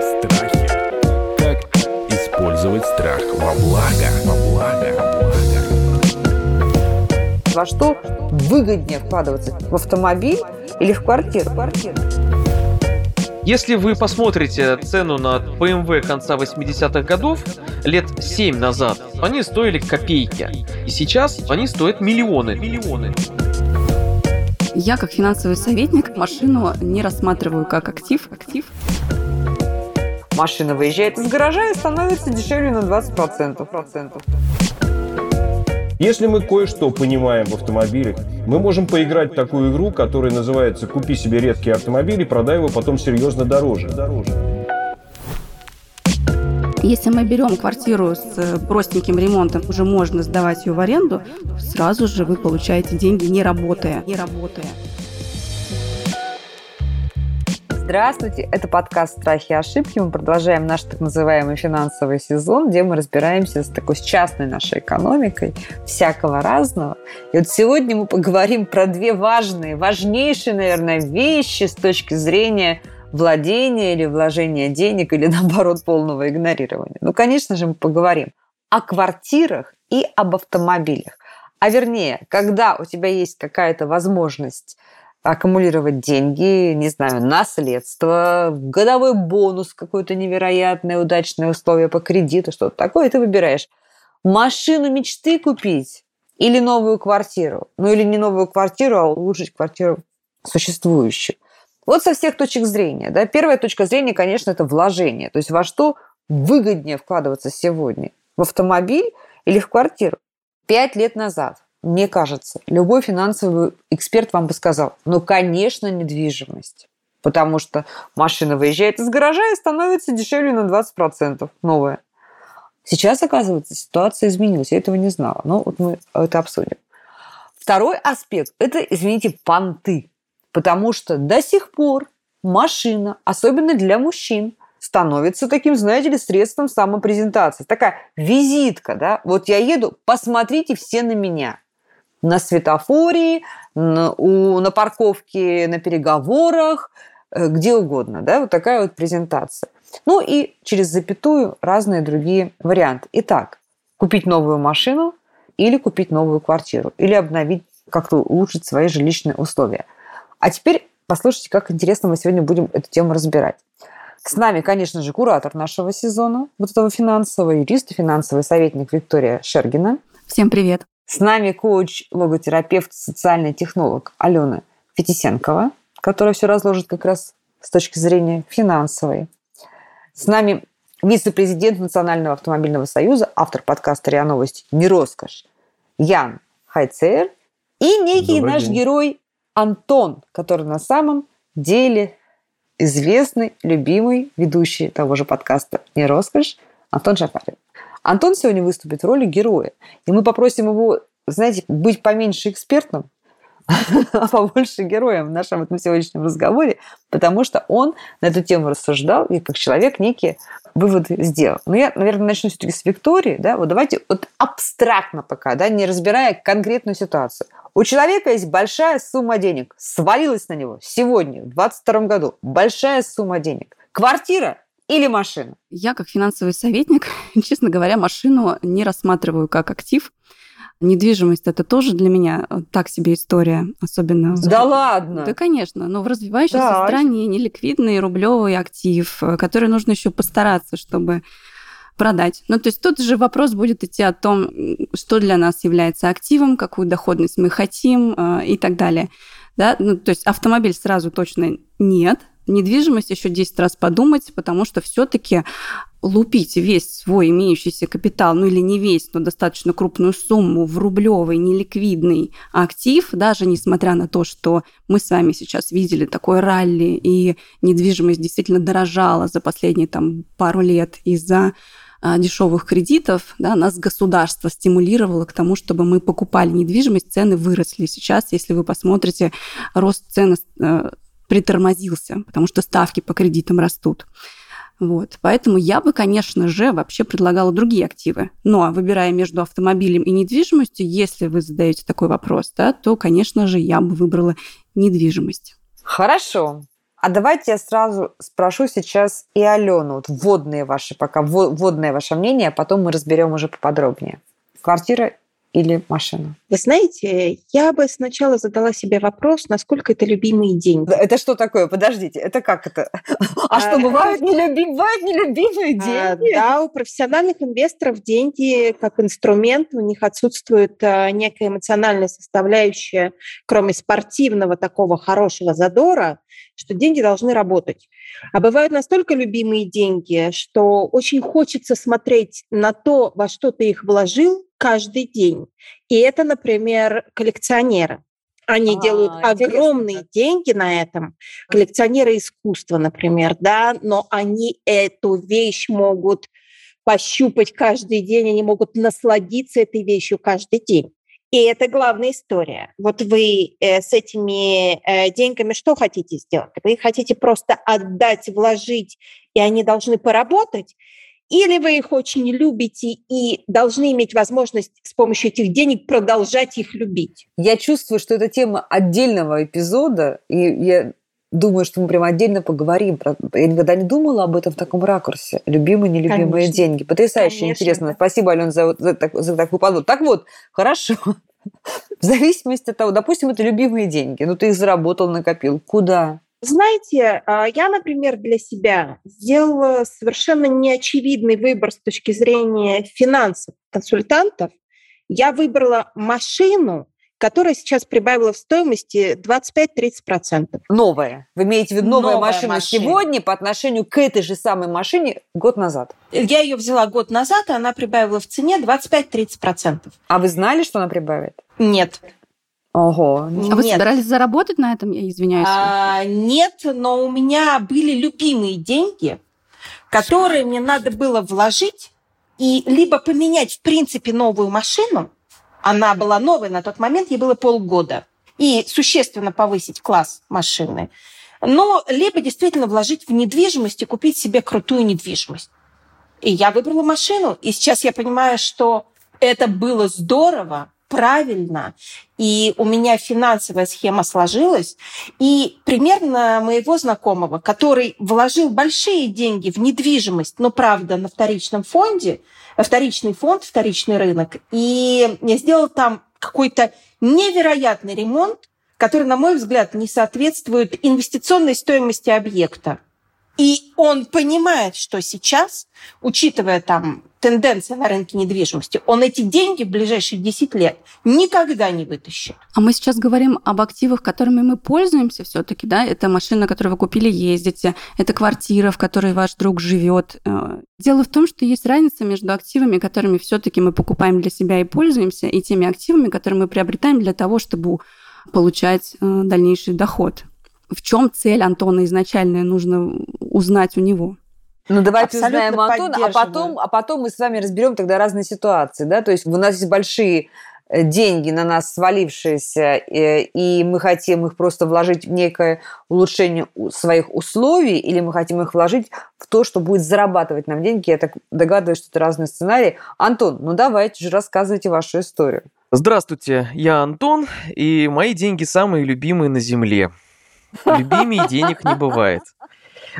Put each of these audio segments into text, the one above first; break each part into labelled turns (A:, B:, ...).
A: Страхи. Как использовать страх во благо? Во благо. Во благо.
B: Во что выгоднее вкладываться? В автомобиль или в квартиру?
C: Если вы посмотрите цену на BMW конца 80-х годов, лет 7 назад, они стоили копейки. И сейчас они стоят миллионы. Миллионы.
D: Я, как финансовый советник, машину не рассматриваю как актив. Актив.
B: Машина выезжает из гаража и становится дешевле на 20%. процентов.
E: Если мы кое-что понимаем в автомобилях, мы можем поиграть в такую игру, которая называется «Купи себе редкий автомобиль и продай его потом серьезно дороже».
D: Если мы берем квартиру с э, простеньким ремонтом, уже можно сдавать ее в аренду, сразу же вы получаете деньги не работая. Не работая.
B: Здравствуйте, это подкаст «Страхи и ошибки». Мы продолжаем наш так называемый финансовый сезон, где мы разбираемся с такой с частной нашей экономикой, всякого разного. И вот сегодня мы поговорим про две важные, важнейшие, наверное, вещи с точки зрения владения или вложения денег, или наоборот полного игнорирования. Ну, конечно же, мы поговорим о квартирах и об автомобилях. А вернее, когда у тебя есть какая-то возможность аккумулировать деньги, не знаю, наследство, годовой бонус, какое-то невероятное удачное условие по кредиту, что-то такое, ты выбираешь машину мечты купить или новую квартиру. Ну или не новую квартиру, а улучшить квартиру существующую. Вот со всех точек зрения. Да? Первая точка зрения, конечно, это вложение. То есть во что выгоднее вкладываться сегодня? В автомобиль или в квартиру? Пять лет назад мне кажется, любой финансовый эксперт вам бы сказал, ну, конечно, недвижимость. Потому что машина выезжает из гаража и становится дешевле на 20% новая. Сейчас, оказывается, ситуация изменилась. Я этого не знала. Но вот мы это обсудим. Второй аспект – это, извините, понты. Потому что до сих пор машина, особенно для мужчин, становится таким, знаете ли, средством самопрезентации. Такая визитка, да? Вот я еду, посмотрите все на меня на светофоре, на, у, на парковке, на переговорах, э, где угодно. Да? Вот такая вот презентация. Ну и через запятую разные другие варианты. Итак, купить новую машину или купить новую квартиру, или обновить, как-то улучшить свои жилищные условия. А теперь послушайте, как интересно мы сегодня будем эту тему разбирать. С нами, конечно же, куратор нашего сезона, вот этого финансового юриста, финансовый советник Виктория Шергина.
D: Всем привет.
B: С нами коуч, логотерапевт, социальный технолог Алена Фетисенкова, которая все разложит как раз с точки зрения финансовой. С нами вице-президент Национального автомобильного союза, автор подкаста «РИА Новости» «Не роскошь» Ян Хайцер и некий
E: Добрый
B: наш
E: день.
B: герой Антон, который на самом деле известный, любимый ведущий того же подкаста «Не роскошь» Антон Шафарин. Антон сегодня выступит в роли героя. И мы попросим его, знаете, быть поменьше экспертным, а побольше героем в нашем этом сегодняшнем разговоре, потому что он на эту тему рассуждал и как человек некие выводы сделал. Но я, наверное, начну все-таки с Виктории. Да? Вот давайте вот абстрактно пока, да, не разбирая конкретную ситуацию. У человека есть большая сумма денег, свалилась на него сегодня, в 2022 году, большая сумма денег. Квартира или машина?
D: Я, как финансовый советник, честно говоря, машину не рассматриваю как актив. Недвижимость это тоже для меня э, так себе история, особенно.
B: Да ладно?
D: Да, конечно. Но в развивающейся
B: Так.
D: стране неликвидный рублевый актив, э, который нужно еще постараться, чтобы продать. Ну, то есть тут же вопрос будет идти о том, что для нас является активом, какую доходность мы хотим э, и так далее. Да? Ну, то есть автомобиль сразу точно нет. Недвижимость еще 10 раз подумать, потому что все-таки лупить весь свой имеющийся капитал, ну или не весь, но достаточно крупную сумму в рублевый неликвидный актив, даже несмотря на то, что мы с вами сейчас видели такое ралли, и недвижимость действительно дорожала за последние там, пару лет из-за а, дешевых кредитов, да, нас государство стимулировало к тому, чтобы мы покупали недвижимость, цены выросли. Сейчас, если вы посмотрите, рост цен э, притормозился, потому что ставки по кредитам растут. Вот. Поэтому я бы, конечно же, вообще предлагала другие активы. Но выбирая между автомобилем и недвижимостью, если вы задаете такой вопрос, да, то, конечно же, я бы выбрала недвижимость.
B: Хорошо. А давайте я сразу спрошу сейчас и Алену, вот вводные ваши пока, вводное ваше мнение, а потом мы разберем уже поподробнее. Квартира или машина?
F: Вы знаете, я бы сначала задала себе вопрос, насколько это любимые деньги.
B: Это что такое? Подождите, это как это? А что, бывают нелюбимые, бывают нелюбимые а, деньги?
F: Да, у профессиональных инвесторов деньги как инструмент, у них отсутствует а, некая эмоциональная составляющая, кроме спортивного такого хорошего задора, что деньги должны работать. А бывают настолько любимые деньги, что очень хочется смотреть на то, во что ты их вложил, каждый день. И это, например, коллекционеры. Они а, делают огромные интересно. деньги на этом. Коллекционеры искусства, например, да, но они эту вещь могут пощупать каждый день, они могут насладиться этой вещью каждый день. И это главная история. Вот вы э, с этими э, деньгами что хотите сделать? Вы хотите просто отдать, вложить, и они должны поработать? Или вы их очень любите и должны иметь возможность с помощью этих денег продолжать их любить?
B: Я чувствую, что это тема отдельного эпизода, и я думаю, что мы прям отдельно поговорим. Про... Я никогда не думала об этом в таком ракурсе. Любимые, нелюбимые Конечно. деньги. Потрясающе Конечно. интересно. Спасибо, Алена, за, за, за, такую подвод. Так вот, хорошо. В зависимости от того, допустим, это любимые деньги. Ну, ты их заработал, накопил. Куда?
F: Знаете, а, я, например, для себя сделала совершенно неочевидный выбор с точки зрения финансов консультантов. Я выбрала машину, которая сейчас прибавила в стоимости 25-30%.
B: Новая. Вы имеете в виду новая, новая машина, машина сегодня по отношению к этой же самой машине год назад?
F: Я ее взяла год назад, и она прибавила в цене 25-30%.
B: А вы знали, что она прибавит?
F: Нет.
B: Ого.
D: А вы собирались заработать на этом, я извиняюсь?
F: А, нет, но у меня были любимые деньги, которые мне надо было вложить и либо поменять, в принципе, новую машину, она была новой на тот момент, ей было полгода, и существенно повысить класс машины, но либо действительно вложить в недвижимость и купить себе крутую недвижимость. И я выбрала машину, и сейчас я понимаю, что это было здорово, правильно, и у меня финансовая схема сложилась, и примерно моего знакомого, который вложил большие деньги в недвижимость, но, правда, на вторичном фонде, вторичный фонд, вторичный рынок, и я сделал там какой-то невероятный ремонт, который, на мой взгляд, не соответствует инвестиционной стоимости объекта. И он понимает, что сейчас, учитывая там тенденции на рынке недвижимости, он эти деньги в ближайшие 10 лет никогда не вытащит.
D: А мы сейчас говорим об активах, которыми мы пользуемся все-таки, да? Это машина, которую вы купили, ездите, это квартира, в которой ваш друг живет. Э, дело в том, что есть разница между активами, которыми все-таки мы покупаем для себя и пользуемся, и теми активами, которые мы приобретаем для того, чтобы получать э, дальнейший доход в чем цель Антона изначальная, нужно узнать у него.
B: Ну, давайте Абсолютно узнаем Антона, а потом, а потом мы с вами разберем тогда разные ситуации, да, то есть у нас есть большие э, деньги на нас свалившиеся, э, и мы хотим их просто вложить в некое улучшение своих условий, или мы хотим их вложить в то, что будет зарабатывать нам деньги. Я так догадываюсь, что это разные сценарии. Антон, ну давайте же рассказывайте вашу историю.
C: Здравствуйте, я Антон, и мои деньги самые любимые на Земле. Любимей денег не бывает.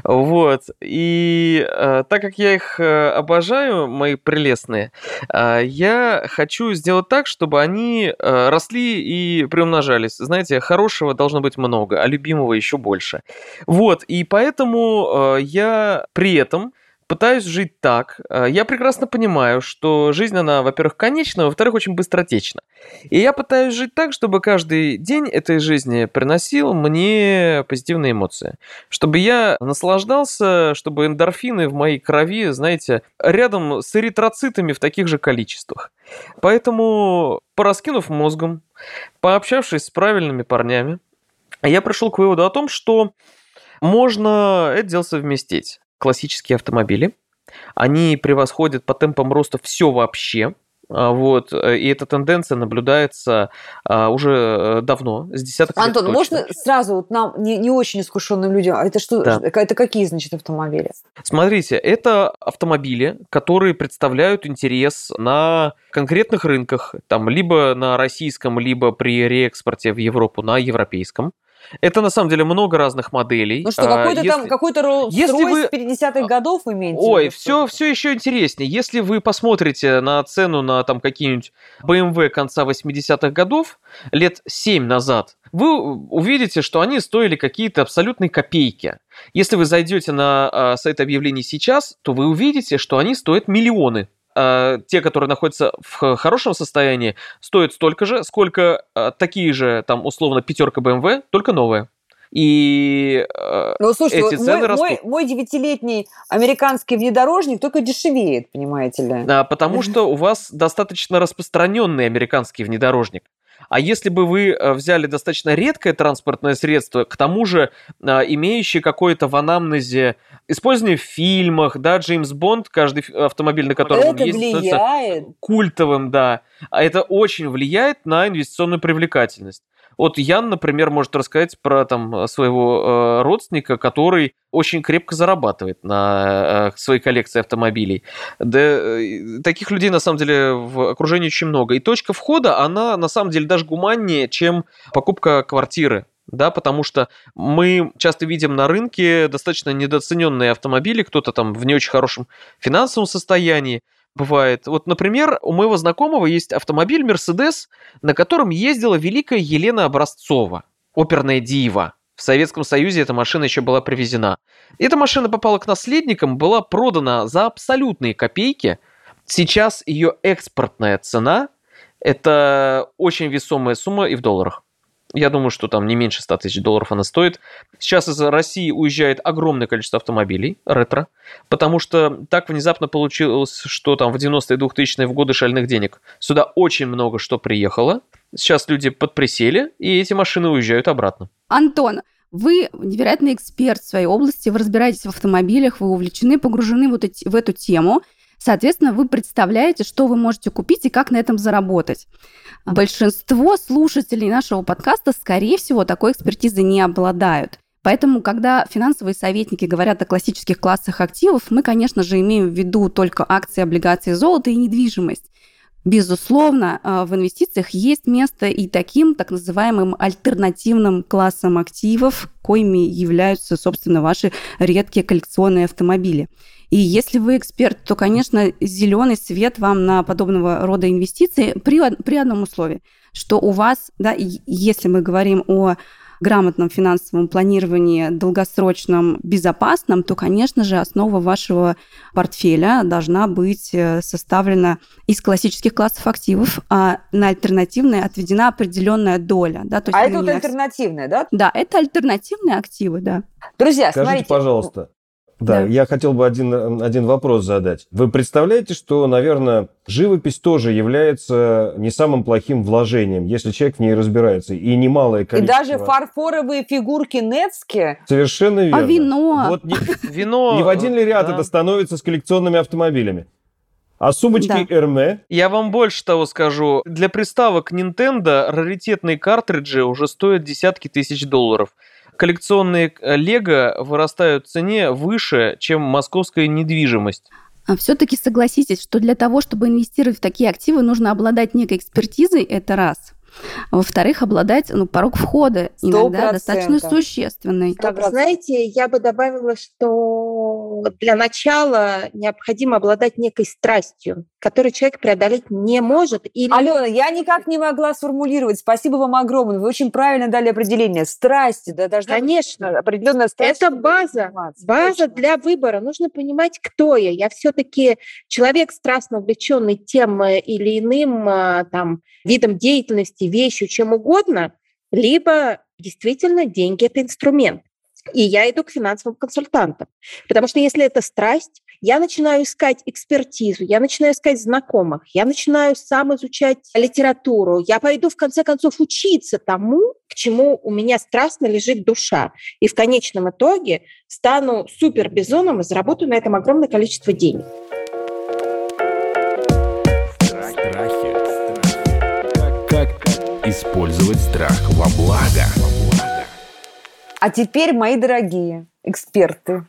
C: Вот. И э, так как я их э, обожаю, мои прелестные, э, я хочу сделать так, чтобы они э, росли и приумножались. Знаете, хорошего должно быть много, а любимого еще больше. Вот. И поэтому э, я при этом пытаюсь жить так. Э, я прекрасно понимаю, что жизнь, она, во-первых, конечна, во-вторых, очень быстротечна. И я пытаюсь жить так, чтобы каждый день этой жизни приносил мне позитивные эмоции. Чтобы я наслаждался, чтобы эндорфины в моей крови, знаете, рядом с эритроцитами в таких же количествах. Поэтому, пораскинув мозгом, пообщавшись с правильными парнями, я пришел к выводу о том, что можно это дело совместить классические автомобили. Они превосходят по темпам роста все вообще. А, Вот, э, и эта тенденция наблюдается а, уже э, давно, с десяток лет
B: Антон,
C: точно.
B: можно сразу вот нам, не, не очень искушенным людям, а это что,
C: Да.
B: это какие, значит, автомобили?
C: Смотрите, это автомобили, которые представляют интерес на конкретных рынках, там либо на российском, либо при реэкспорте в Европу на европейском. Это на самом деле много разных моделей.
B: Ну что,
C: А,
B: какой-то там,
C: если-
B: какой-то Rolls
C: если
B: Royce
C: вы-
B: 50-х годов вы имеете?
C: Ой, все, все еще интереснее. Если вы посмотрите на цену на там какие-нибудь BMW конца 80-х годов, лет 7 назад, вы увидите, что они стоили какие-то абсолютные копейки. Если вы зайдете на а, сайт объявлений сейчас, то вы увидите, что они стоят миллионы. А, те, которые находятся в хорошем состоянии, стоят столько же, сколько а, такие же, там, условно, пятерка BMW, только новая. И э,
B: Ну, слушайте,
C: эти цены
B: мой,
C: растут.
B: мой, мой девятилетний американский внедорожник только дешевеет, понимаете ли.
C: А, Потому что у вас достаточно распространенный американский внедорожник. А если бы вы э, взяли достаточно редкое транспортное средство, к тому же а, имеющее какое-то в анамнезе использование в фильмах, да, Джеймс Бонд, каждый автомобиль, на котором он
B: это
C: ездит, становится
B: влияет.
C: культовым, да. А это очень влияет на инвестиционную привлекательность. Вот Ян, например, может рассказать про там своего э, родственника, который очень крепко зарабатывает на э, своей коллекции автомобилей. Да, э, таких людей на самом деле в окружении очень много. И точка входа, она на самом деле даже гуманнее, чем покупка квартиры. Да, потому что мы часто видим на рынке достаточно недооцененные автомобили, кто-то там в не очень хорошем финансовом состоянии, бывает. Вот, например, у моего знакомого есть автомобиль Mercedes, на котором ездила великая Елена Образцова, оперная дива. В Советском Союзе эта машина еще была привезена. Эта машина попала к наследникам, была продана за абсолютные копейки. Сейчас ее экспортная цена – это очень весомая сумма и в долларах. Я думаю, что там не меньше 100 тысяч долларов она стоит. Сейчас из России уезжает огромное количество автомобилей ретро, потому что так внезапно получилось, что там в 90-е 2000-е в годы шальных денег сюда очень много что приехало. Сейчас люди подприсели, и эти машины уезжают обратно.
D: Антон, вы невероятный эксперт в своей области, вы разбираетесь в автомобилях, вы увлечены, погружены вот эти- в эту тему. Соответственно, вы представляете, что вы можете купить и как на этом заработать. Большинство слушателей нашего подкаста, скорее всего, такой экспертизы не обладают. Поэтому, когда финансовые советники говорят о классических классах активов, мы, конечно же, имеем в виду только акции, облигации, золото и недвижимость. Безусловно, э, в инвестициях есть место и таким так называемым альтернативным классам активов, коими являются, собственно, ваши редкие коллекционные автомобили. И если вы эксперт, то, конечно, зеленый свет вам на подобного рода инвестиции при, при одном условии, что у вас, да, если мы говорим о грамотном финансовом планировании, долгосрочном, безопасном, то, конечно же, основа вашего портфеля должна быть э, составлена из классических классов активов, а на альтернативные отведена определенная доля. Да, то есть
B: А это вот альтернативное, да?
D: Да, это альтернативные активы, да.
B: Друзья,
E: Скажите,
B: смотрите.
E: пожалуйста. Да,
D: Да.
E: я хотел бы один, один вопрос задать. Вы представляете, что, наверное, живопись тоже является не самым плохим вложением, если человек в ней разбирается, и немалое
B: И
E: количество...
B: даже фарфоровые фигурки Невски.
E: Совершенно верно.
D: А вино?
E: Вот не,
C: Вино...
E: не в один ли ряд
C: да.
E: это становится с коллекционными автомобилями? А сумочки
D: Да.
E: Эрме?
C: Я вам больше того скажу. Для приставок Nintendo раритетные картриджи уже стоят десятки тысяч долларов. Коллекционные э, Лего вырастают в цене выше, чем московская недвижимость.
D: все-таки А согласитесь, что для того, чтобы инвестировать в такие активы, нужно обладать некой экспертизой, это раз. А Во-вторых, обладать ну, порог входа
B: Сто
D: иногда достаточно существенный.
F: Так, знаете, я бы добавила, что для начала необходимо обладать некой страстью, которую человек преодолеть не может. Или...
B: Алена, я никак не могла сформулировать. Спасибо вам огромное. Вы очень правильно дали определение. Страсти, да, должна быть
F: Конечно,
B: определенная страсть.
F: это база. База
B: Точно.
F: для выбора. Нужно понимать, кто я. Я все-таки человек, страстно увлеченный тем э, или иным э, там, видом деятельности, вещью, чем угодно, либо действительно деньги – это инструмент. И я иду к финансовым консультантам. Потому что если это страсть, я начинаю искать экспертизу, я начинаю искать знакомых, я начинаю сам изучать литературу, я пойду в конце концов учиться тому, к чему у меня страстно лежит душа. И в конечном итоге стану супер бизоном и заработаю на этом огромное количество денег.
A: Использовать страх во благо.
B: А теперь, мои дорогие эксперты,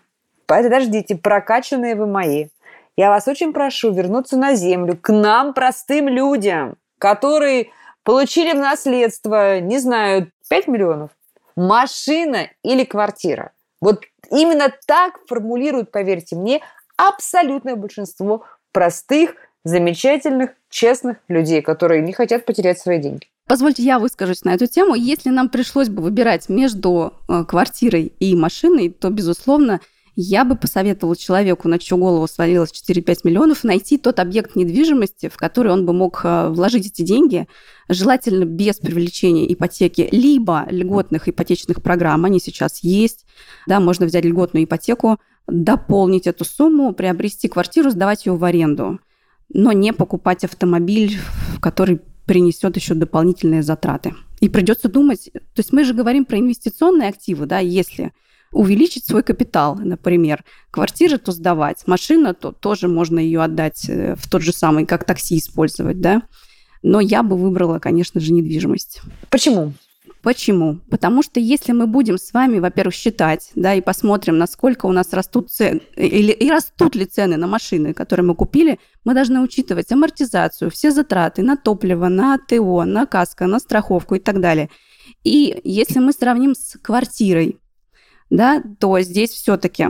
B: подождите, прокачанные вы мои, я вас очень прошу вернуться на землю, к нам, простым людям, которые получили в наследство, не знаю, 5 миллионов, машина или квартира. Вот именно так формулируют, поверьте мне, абсолютное большинство простых, замечательных, честных людей, которые не хотят потерять свои деньги.
D: Позвольте, я выскажусь на эту тему. Если нам пришлось бы выбирать между э, квартирой и машиной, то, безусловно, я бы посоветовала человеку, на чью голову свалилось 4-5 миллионов, найти тот объект недвижимости, в который он бы мог э, вложить эти деньги, желательно без привлечения ипотеки, либо льготных ипотечных программ, они сейчас есть, да, можно взять льготную ипотеку, дополнить эту сумму, приобрести квартиру, сдавать ее в аренду, но не покупать автомобиль, который принесет еще дополнительные затраты. И придется думать, то есть мы же говорим про инвестиционные активы, да, если увеличить свой капитал, например. Квартиры то сдавать, машина то тоже можно ее отдать э, в тот же самый, как такси использовать, да. Но я бы выбрала, конечно же, недвижимость.
B: Почему?
D: Почему? Потому что если мы будем с вами, во-первых, считать, да, и посмотрим, насколько у нас растут цены, или и растут ли цены на машины, которые мы купили, мы должны учитывать амортизацию, все затраты на топливо, на ТО, на каско, на страховку и так далее. И если мы сравним с квартирой, да, то здесь все-таки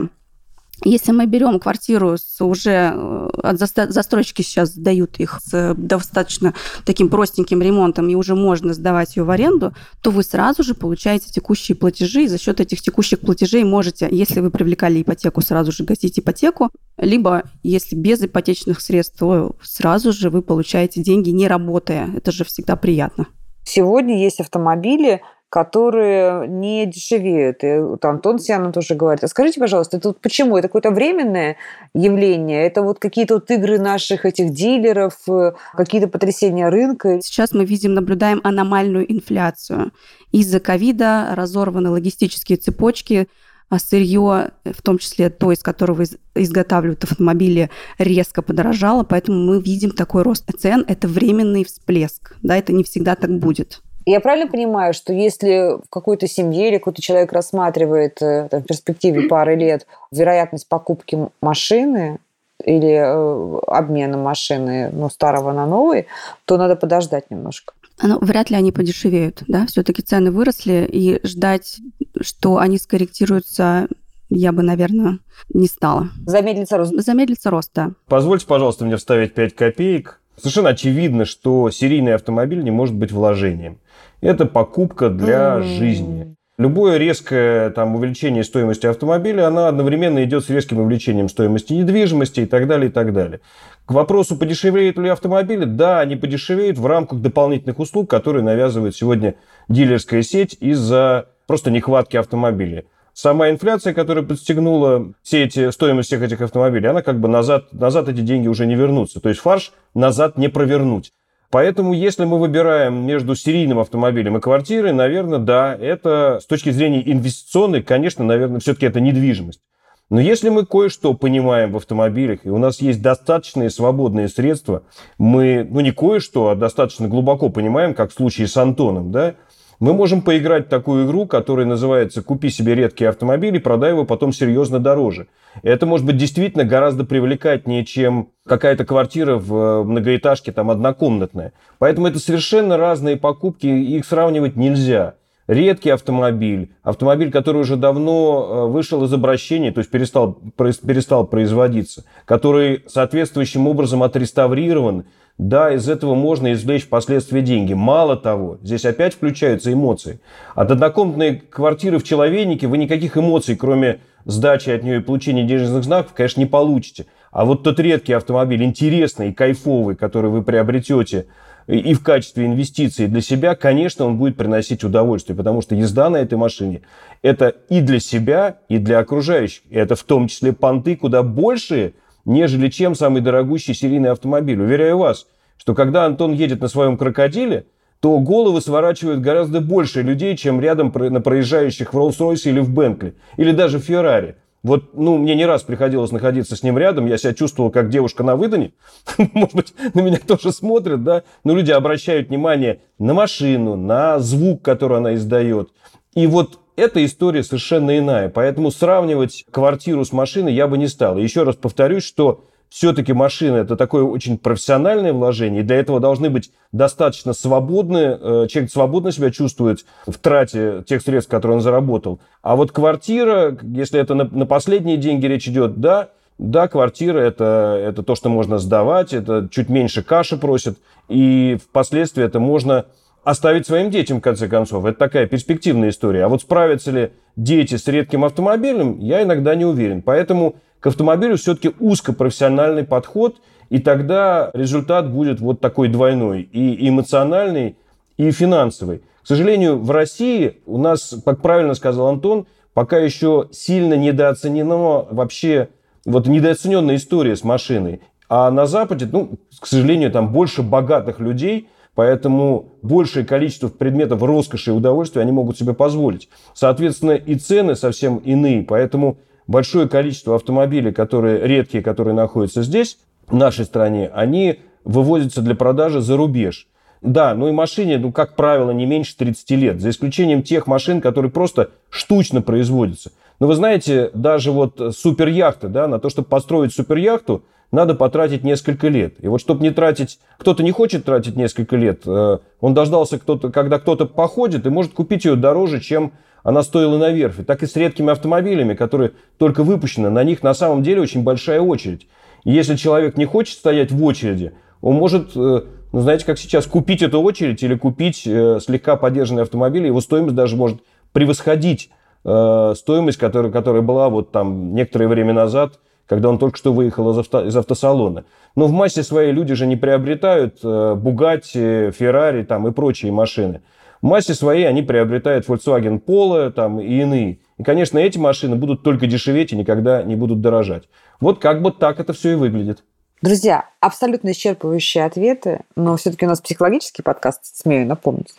D: если мы берем квартиру с уже э, от застройщики сейчас сдают их с достаточно таким простеньким ремонтом, и уже можно сдавать ее в аренду, то вы сразу же получаете текущие платежи, и за счет этих текущих платежей можете, если вы привлекали ипотеку, сразу же гасить ипотеку, либо если без ипотечных средств, то сразу же вы получаете деньги, не работая. Это же всегда приятно.
B: Сегодня есть автомобили, которые не дешевеют. И вот Антон Сианов тоже говорит. А скажите, пожалуйста, это вот почему? Это какое-то временное явление? Это вот какие-то вот игры наших этих дилеров, э, какие-то потрясения рынка?
D: Сейчас мы видим, наблюдаем аномальную инфляцию. Из-за ковида разорваны логистические цепочки, а сырье, в том числе то, из которого изготавливают автомобили, резко подорожало, поэтому мы видим такой рост цен. Это временный всплеск, да, это не всегда так будет.
B: Я правильно понимаю, что если в какой-то семье или какой-то человек рассматривает э, там, в перспективе пары лет вероятность покупки машины или э, обмена машины ну, старого на новый, то надо подождать немножко.
D: Ну, вряд ли они подешевеют, да, все-таки цены выросли, и ждать, что они скорректируются, я бы, наверное, не стала.
B: Замедлится рост.
D: Замедлится рост, да.
E: Позвольте, пожалуйста, мне вставить 5 копеек. Совершенно очевидно, что серийный автомобиль не может быть вложением. Это покупка для mm. жизни. Любое резкое там, увеличение стоимости автомобиля, она одновременно идет с резким увеличением стоимости недвижимости и так далее, и так далее. К вопросу, подешевеют ли автомобили, да, они подешевеют в рамках дополнительных услуг, которые навязывает сегодня дилерская сеть из-за просто нехватки автомобилей. Сама инфляция, которая подстегнула все эти, стоимость всех этих автомобилей, она как бы назад, назад эти деньги уже не вернутся. То есть фарш назад не провернуть. Поэтому, если мы выбираем между серийным автомобилем и квартирой, наверное, да, это с точки зрения инвестиционной, конечно, наверное, все-таки это недвижимость. Но если мы кое-что понимаем в автомобилях, и у нас есть достаточные свободные средства, мы, ну не кое-что, а достаточно глубоко понимаем, как в случае с Антоном, да, мы можем поиграть в такую игру, которая называется «Купи себе редкий автомобиль и продай его потом серьезно дороже». Это может быть действительно гораздо привлекательнее, чем какая-то квартира в э, многоэтажке там однокомнатная. Поэтому это совершенно разные покупки, их сравнивать нельзя. Редкий автомобиль, автомобиль, который уже давно э, вышел из обращения, то есть перестал, перестал производиться, который соответствующим образом отреставрирован, да, из этого можно извлечь впоследствии деньги. Мало того, здесь опять включаются эмоции. От однокомнатной квартиры в Человейнике вы никаких эмоций, кроме сдачи от нее и получения денежных знаков, конечно, не получите. А вот тот редкий автомобиль, интересный и кайфовый, который вы приобретете и в качестве инвестиции для себя, конечно, он будет приносить удовольствие, потому что езда на этой машине – это и для себя, и для окружающих. И это в том числе понты куда большие – нежели чем самый дорогущий серийный автомобиль. Уверяю вас, что когда Антон едет на своем крокодиле, то головы сворачивают гораздо больше людей, чем рядом на проезжающих в Роллс-Ройсе или в Бентли, или даже в Феррари. Вот, ну, мне не раз приходилось находиться с ним рядом, я себя чувствовал как девушка на выдане. Может быть, на меня тоже смотрят, да? Но люди обращают внимание на машину, на звук, который она издает. И вот эта история совершенно иная. Поэтому сравнивать квартиру с машиной я бы не стал. Еще раз повторюсь, что все-таки машина это такое очень профессиональное вложение, и для этого должны быть достаточно свободны, э, человек свободно себя чувствует в трате тех средств, которые он заработал. А вот квартира, если это на, на последние деньги речь идет, да, да, квартира это, это то, что можно сдавать, это чуть меньше каши просят, и впоследствии это можно оставить своим детям, в конце концов. Это такая перспективная история. А вот справятся ли дети с редким автомобилем, я иногда не уверен. Поэтому к автомобилю все-таки узкопрофессиональный подход, и тогда результат будет вот такой двойной, и эмоциональный, и финансовый. К сожалению, в России у нас, как правильно сказал Антон, пока еще сильно недооценена вообще вот недооцененная история с машиной. А на Западе, ну, к сожалению, там больше богатых людей, поэтому большее количество предметов роскоши и удовольствия они могут себе позволить. Соответственно, и цены совсем иные, поэтому большое количество автомобилей, которые редкие, которые находятся здесь, в нашей стране, они вывозятся для продажи за рубеж. Да, ну и машине, ну, как правило, не меньше 30 лет, за исключением тех машин, которые просто штучно производятся. Но вы знаете, даже вот суперяхты, да, на то, чтобы построить суперяхту, надо потратить несколько лет. И вот чтобы не тратить, кто-то не хочет тратить несколько лет, э, он дождался, кто-то, когда кто-то походит и может купить ее дороже, чем она стоила на верфи, так и с редкими автомобилями, которые только выпущены, на них на самом деле очень большая очередь. И если человек не хочет стоять в очереди, он может, э, ну, знаете, как сейчас, купить эту очередь или купить э, слегка поддержанный автомобиль, его стоимость даже может превосходить стоимость, которая, которая была вот там некоторое время назад, когда он только что выехал из, авто, из автосалона. Но в массе своей люди же не приобретают Бугатти, Феррари там, и прочие машины. В массе своей они приобретают Volkswagen Polo там, и иные. И, конечно, эти машины будут только дешеветь и никогда не будут дорожать. Вот как бы так это все и выглядит.
B: Друзья, абсолютно исчерпывающие ответы, но все-таки у нас психологический подкаст, смею напомнить.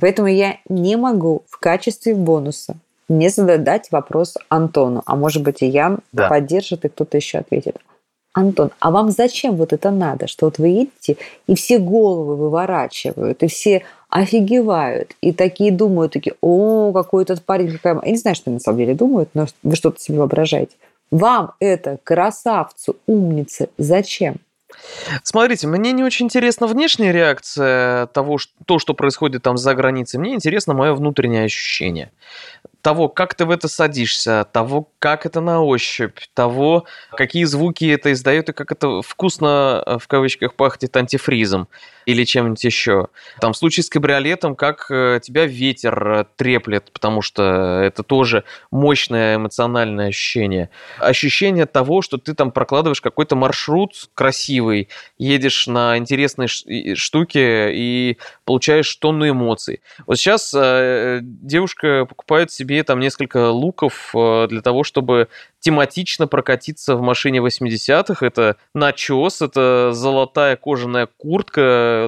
B: поэтому я не могу в качестве бонуса не задать вопрос Антону, а может быть и Ян да. поддержит, и кто-то еще ответит. Антон, а вам зачем вот это надо, что вот вы едете, и все головы выворачивают, и все офигевают, и такие думают, такие, о, какой этот парень, какая... Я не знаю, что на самом деле думают, но вы что-то себе воображаете. Вам это, красавцу, умнице, зачем?
C: Смотрите, мне не очень интересна внешняя реакция того, что, то, что происходит там за границей. Мне интересно мое внутреннее ощущение того, как ты в это садишься, того, как это на ощупь, того, какие звуки это издает и как это вкусно, э, в кавычках, пахнет антифризом или чем-нибудь еще. Там в случае с кабриолетом, как э, тебя ветер э, треплет, потому что это тоже мощное эмоциональное ощущение. Ощущение того, что ты там прокладываешь какой-то маршрут красивый, едешь на интересные штуки и получаешь тонну эмоций. Вот сейчас девушка покупает себе там несколько луков э, для того, чтобы тематично прокатиться в машине 80-х. Это начес, это золотая кожаная куртка,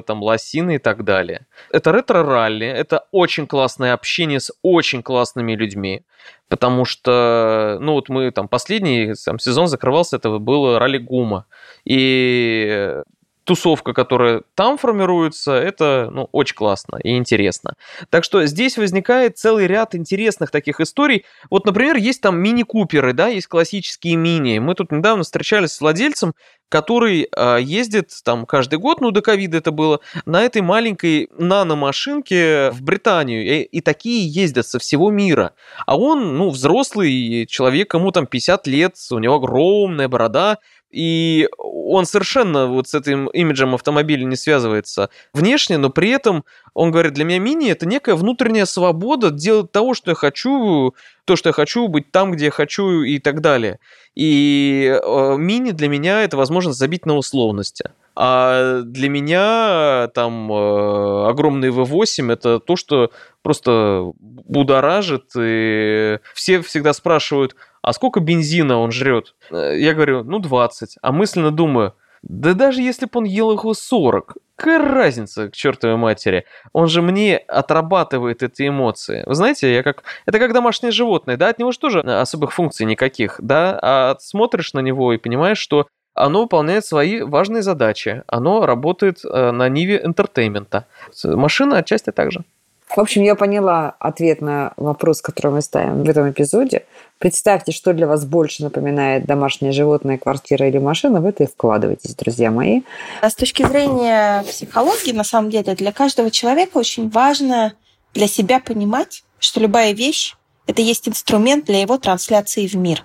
C: там лосины и так далее. Это ретро-ралли, это очень классное общение с очень классными людьми. Потому что, ну вот мы там последний там, сезон закрывался, это было ралли Гума. И тусовка, которая там формируется, это ну, очень классно и интересно. Так что здесь возникает целый ряд интересных таких историй. Вот, например, есть там мини-куперы, да, есть классические мини. Мы тут недавно встречались с владельцем, который э, ездит там каждый год, ну до ковида это было, на этой маленькой наномашинке в Британию. И, и такие ездят со всего мира. А он, ну, взрослый человек, ему там 50 лет, у него огромная борода, и он совершенно вот с этим имиджем автомобиля не связывается внешне, но при этом он говорит, для меня мини это некая внутренняя свобода делать того, что я хочу, то, что я хочу, быть там, где я хочу и так далее. И э, мини для меня это возможность забить на условности. А для меня там э, огромный V8 это то, что просто будоражит. И все всегда спрашивают, а сколько бензина он жрет? Э, я говорю, ну 20. А мысленно думаю, Да даже если бы он ел их 40, какая разница к чертовой матери? Он же мне отрабатывает эти эмоции. Вы знаете, я как... Это как домашнее животное, да? От него же тоже особых функций никаких, да? А смотришь на него и понимаешь, что оно выполняет свои важные задачи. Оно работает э, на ниве entertainment а. Машина отчасти так же.
B: В общем, я поняла ответ на вопрос, который мы ставим в этом эпизоде. Представьте, что для вас больше напоминает домашнее животное, квартира или машина, в это и вкладывайтесь, друзья мои.
F: А с точки зрения психологии, на самом деле, для каждого человека очень важно для себя понимать, что любая вещь – это есть инструмент для его трансляции в мир.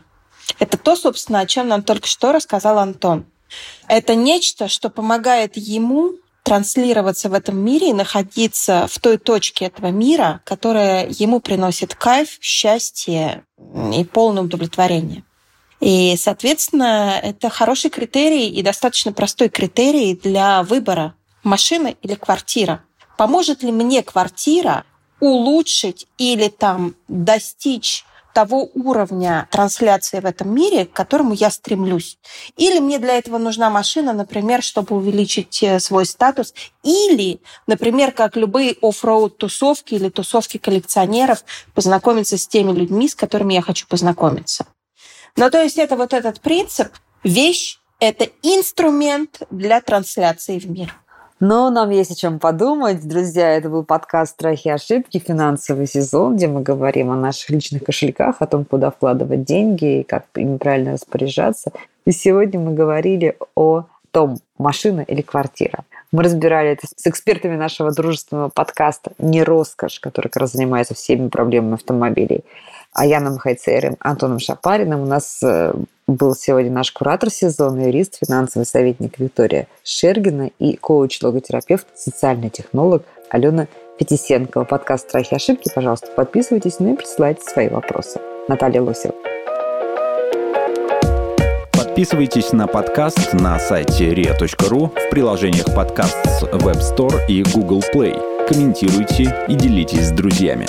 F: Это то, собственно, о чем нам только что рассказал Антон. Это нечто, что помогает ему транслироваться в этом мире и находиться в той точке этого мира, которая ему приносит кайф, счастье и полное удовлетворение. И, соответственно, это хороший критерий и достаточно простой критерий для выбора машины или квартира. Поможет ли мне квартира улучшить или там достичь того уровня трансляции в этом мире, к которому я стремлюсь. Или мне для этого нужна машина, например, чтобы увеличить э, свой статус. Или, например, как любые оффроуд тусовки или тусовки коллекционеров, познакомиться с теми людьми, с которыми я хочу познакомиться. Ну, то есть это вот этот принцип. Вещь – это инструмент для трансляции в мир.
B: Но нам есть о чем подумать. Друзья, это был подкаст «Страхи и ошибки», финансовый сезон, где мы говорим о наших личных кошельках, о том, куда вкладывать деньги и как ими правильно распоряжаться. И сегодня мы говорили о том, машина или квартира. Мы разбирали это с экспертами нашего дружественного подкаста «Не роскошь», который как раз занимается всеми проблемами автомобилей. Аяном Хайцерем, Антоном Шапариным. У нас э, был сегодня наш куратор сезона, юрист, финансовый советник Виктория Шергина и коуч-логотерапевт, социальный технолог Алена Пятисенкова. Подкаст «Страхи и ошибки». Пожалуйста, подписывайтесь, ну и присылайте свои вопросы. Наталья Лосева.
A: Подписывайтесь на подкаст на сайте ria.ru в приложениях подкаст с Web Store и Google Play. Комментируйте и делитесь с друзьями.